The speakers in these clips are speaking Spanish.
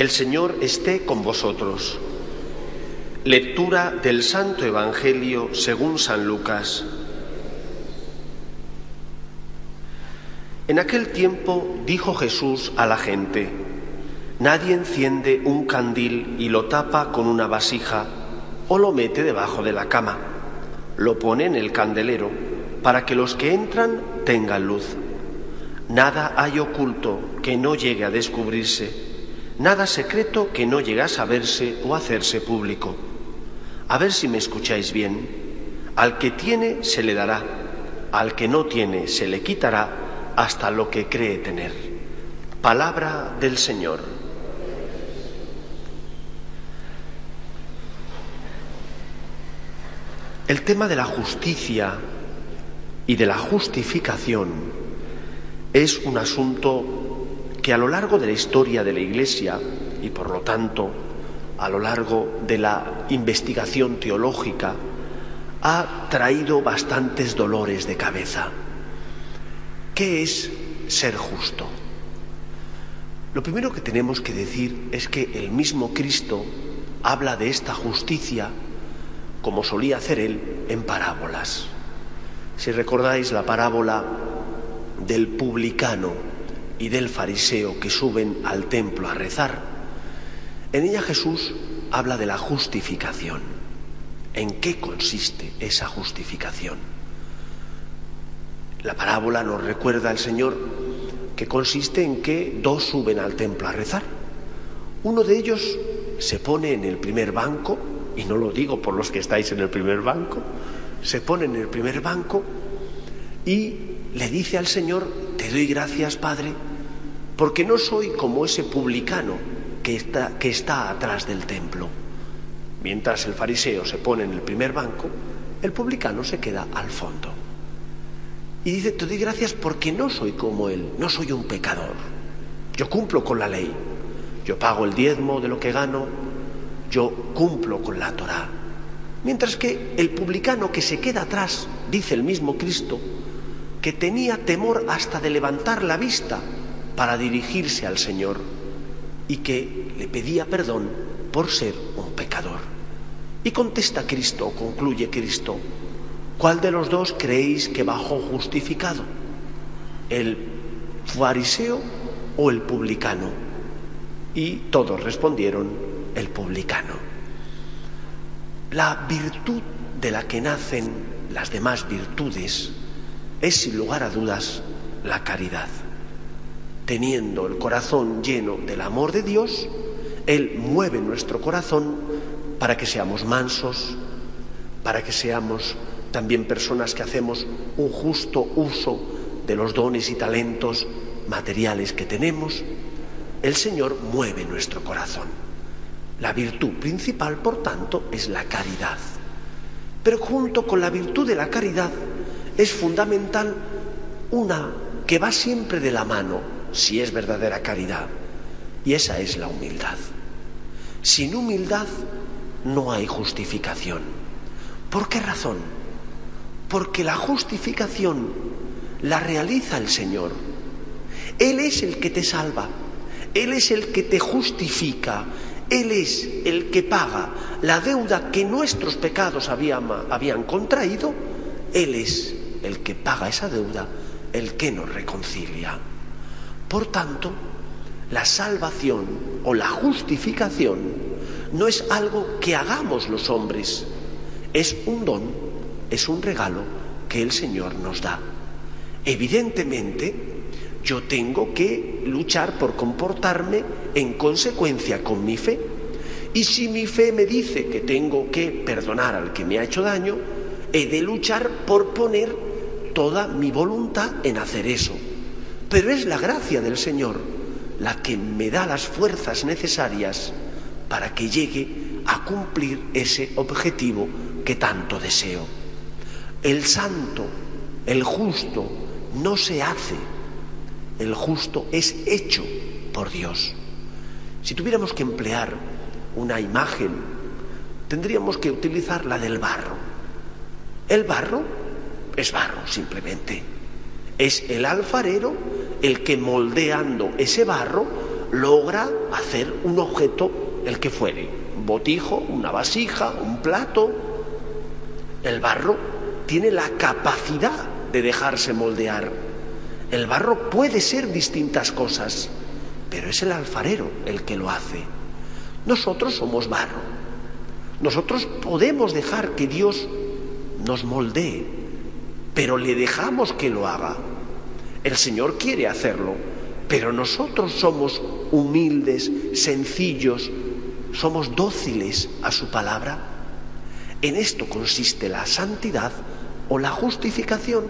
El Señor esté con vosotros. Lectura del Santo Evangelio según San Lucas. En aquel tiempo dijo Jesús a la gente, Nadie enciende un candil y lo tapa con una vasija o lo mete debajo de la cama. Lo pone en el candelero para que los que entran tengan luz. Nada hay oculto que no llegue a descubrirse nada secreto que no llegue a saberse o hacerse público. A ver si me escucháis bien. Al que tiene se le dará, al que no tiene se le quitará hasta lo que cree tener. Palabra del Señor. El tema de la justicia y de la justificación es un asunto que a lo largo de la historia de la Iglesia y por lo tanto a lo largo de la investigación teológica ha traído bastantes dolores de cabeza. ¿Qué es ser justo? Lo primero que tenemos que decir es que el mismo Cristo habla de esta justicia como solía hacer él en parábolas. Si recordáis la parábola del publicano y del fariseo que suben al templo a rezar. En ella Jesús habla de la justificación. ¿En qué consiste esa justificación? La parábola nos recuerda al Señor que consiste en que dos suben al templo a rezar. Uno de ellos se pone en el primer banco, y no lo digo por los que estáis en el primer banco, se pone en el primer banco y le dice al Señor, te doy gracias, Padre, porque no soy como ese publicano que está, que está atrás del templo. Mientras el fariseo se pone en el primer banco, el publicano se queda al fondo. Y dice, te doy gracias porque no soy como él, no soy un pecador. Yo cumplo con la ley, yo pago el diezmo de lo que gano, yo cumplo con la Torá. Mientras que el publicano que se queda atrás, dice el mismo Cristo, que tenía temor hasta de levantar la vista para dirigirse al Señor y que le pedía perdón por ser un pecador. Y contesta Cristo, concluye Cristo, ¿cuál de los dos creéis que bajó justificado? ¿El fariseo o el publicano? Y todos respondieron, el publicano. La virtud de la que nacen las demás virtudes es sin lugar a dudas la caridad teniendo el corazón lleno del amor de Dios, Él mueve nuestro corazón para que seamos mansos, para que seamos también personas que hacemos un justo uso de los dones y talentos materiales que tenemos. El Señor mueve nuestro corazón. La virtud principal, por tanto, es la caridad. Pero junto con la virtud de la caridad es fundamental una que va siempre de la mano, si es verdadera caridad. Y esa es la humildad. Sin humildad no hay justificación. ¿Por qué razón? Porque la justificación la realiza el Señor. Él es el que te salva, Él es el que te justifica, Él es el que paga la deuda que nuestros pecados habían, habían contraído, Él es el que paga esa deuda, el que nos reconcilia. Por tanto, la salvación o la justificación no es algo que hagamos los hombres, es un don, es un regalo que el Señor nos da. Evidentemente, yo tengo que luchar por comportarme en consecuencia con mi fe. Y si mi fe me dice que tengo que perdonar al que me ha hecho daño, he de luchar por poner toda mi voluntad en hacer eso. Pero es la gracia del Señor la que me da las fuerzas necesarias para que llegue a cumplir ese objetivo que tanto deseo. El santo, el justo, no se hace, el justo es hecho por Dios. Si tuviéramos que emplear una imagen, tendríamos que utilizar la del barro. El barro es barro, simplemente. Es el alfarero el que moldeando ese barro logra hacer un objeto, el que fuere, un botijo, una vasija, un plato. El barro tiene la capacidad de dejarse moldear. El barro puede ser distintas cosas, pero es el alfarero el que lo hace. Nosotros somos barro. Nosotros podemos dejar que Dios nos moldee, pero le dejamos que lo haga. El Señor quiere hacerlo, pero nosotros somos humildes, sencillos, somos dóciles a su palabra. En esto consiste la santidad o la justificación,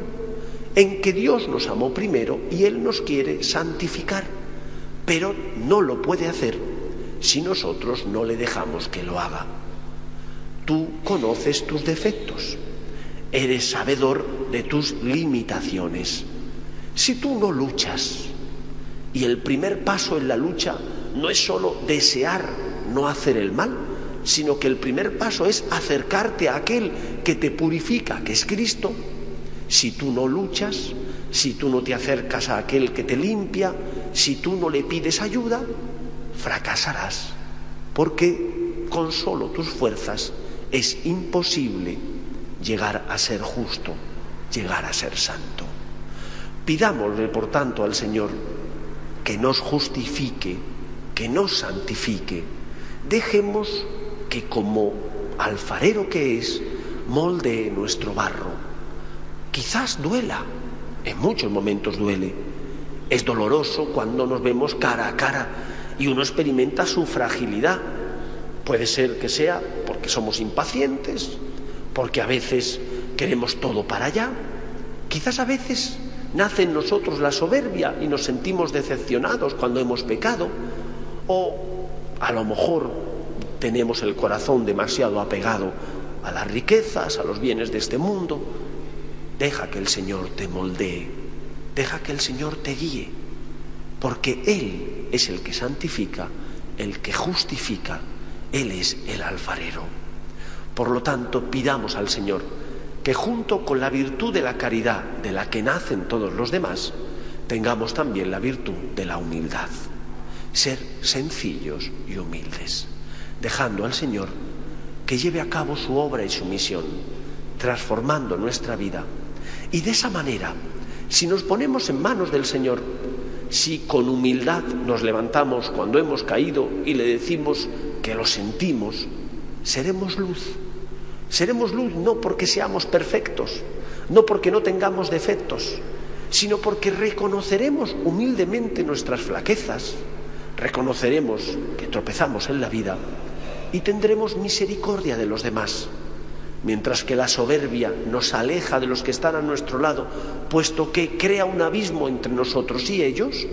en que Dios nos amó primero y Él nos quiere santificar, pero no lo puede hacer si nosotros no le dejamos que lo haga. Tú conoces tus defectos, eres sabedor de tus limitaciones. Si tú no luchas, y el primer paso en la lucha no es solo desear no hacer el mal, sino que el primer paso es acercarte a aquel que te purifica, que es Cristo. Si tú no luchas, si tú no te acercas a aquel que te limpia, si tú no le pides ayuda, fracasarás, porque con solo tus fuerzas es imposible llegar a ser justo, llegar a ser santo. Pidámosle, por tanto, al Señor que nos justifique, que nos santifique. Dejemos que como alfarero que es, molde nuestro barro. Quizás duela, en muchos momentos duele. Es doloroso cuando nos vemos cara a cara y uno experimenta su fragilidad. Puede ser que sea porque somos impacientes, porque a veces queremos todo para allá. Quizás a veces nace en nosotros la soberbia y nos sentimos decepcionados cuando hemos pecado, o a lo mejor tenemos el corazón demasiado apegado a las riquezas, a los bienes de este mundo. Deja que el Señor te moldee, deja que el Señor te guíe, porque Él es el que santifica, el que justifica, Él es el alfarero. Por lo tanto, pidamos al Señor que junto con la virtud de la caridad de la que nacen todos los demás, tengamos también la virtud de la humildad. Ser sencillos y humildes, dejando al Señor que lleve a cabo su obra y su misión, transformando nuestra vida. Y de esa manera, si nos ponemos en manos del Señor, si con humildad nos levantamos cuando hemos caído y le decimos que lo sentimos, seremos luz Seremos luz no porque seamos perfectos, no porque no tengamos defectos, sino porque reconoceremos humildemente nuestras flaquezas, reconoceremos que tropezamos en la vida y tendremos misericordia de los demás, mientras que la soberbia nos aleja de los que están a nuestro lado, puesto que crea un abismo entre nosotros y ellos,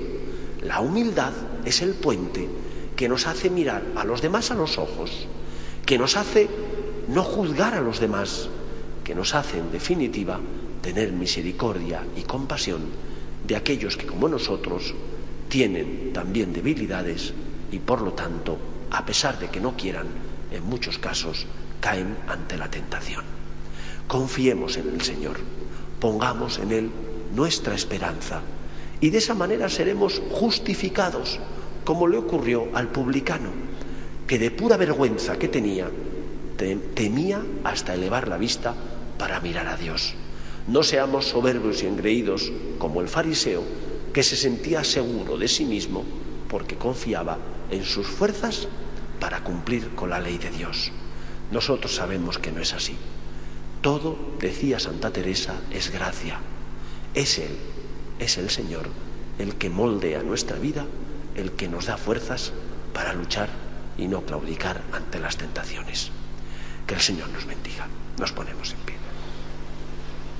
la humildad es el puente que nos hace mirar a los demás a los ojos, que nos hace no juzgar a los demás, que nos hace, en definitiva, tener misericordia y compasión de aquellos que, como nosotros, tienen también debilidades y, por lo tanto, a pesar de que no quieran, en muchos casos, caen ante la tentación. Confiemos en el Señor, pongamos en Él nuestra esperanza y de esa manera seremos justificados, como le ocurrió al publicano, que de pura vergüenza que tenía, temía hasta elevar la vista para mirar a Dios. No seamos soberbios y engreídos como el fariseo que se sentía seguro de sí mismo porque confiaba en sus fuerzas para cumplir con la ley de Dios. Nosotros sabemos que no es así. Todo, decía Santa Teresa, es gracia. Es Él, es el Señor, el que moldea nuestra vida, el que nos da fuerzas para luchar y no claudicar ante las tentaciones. Que el Señor nos bendiga. Nos ponemos en pie.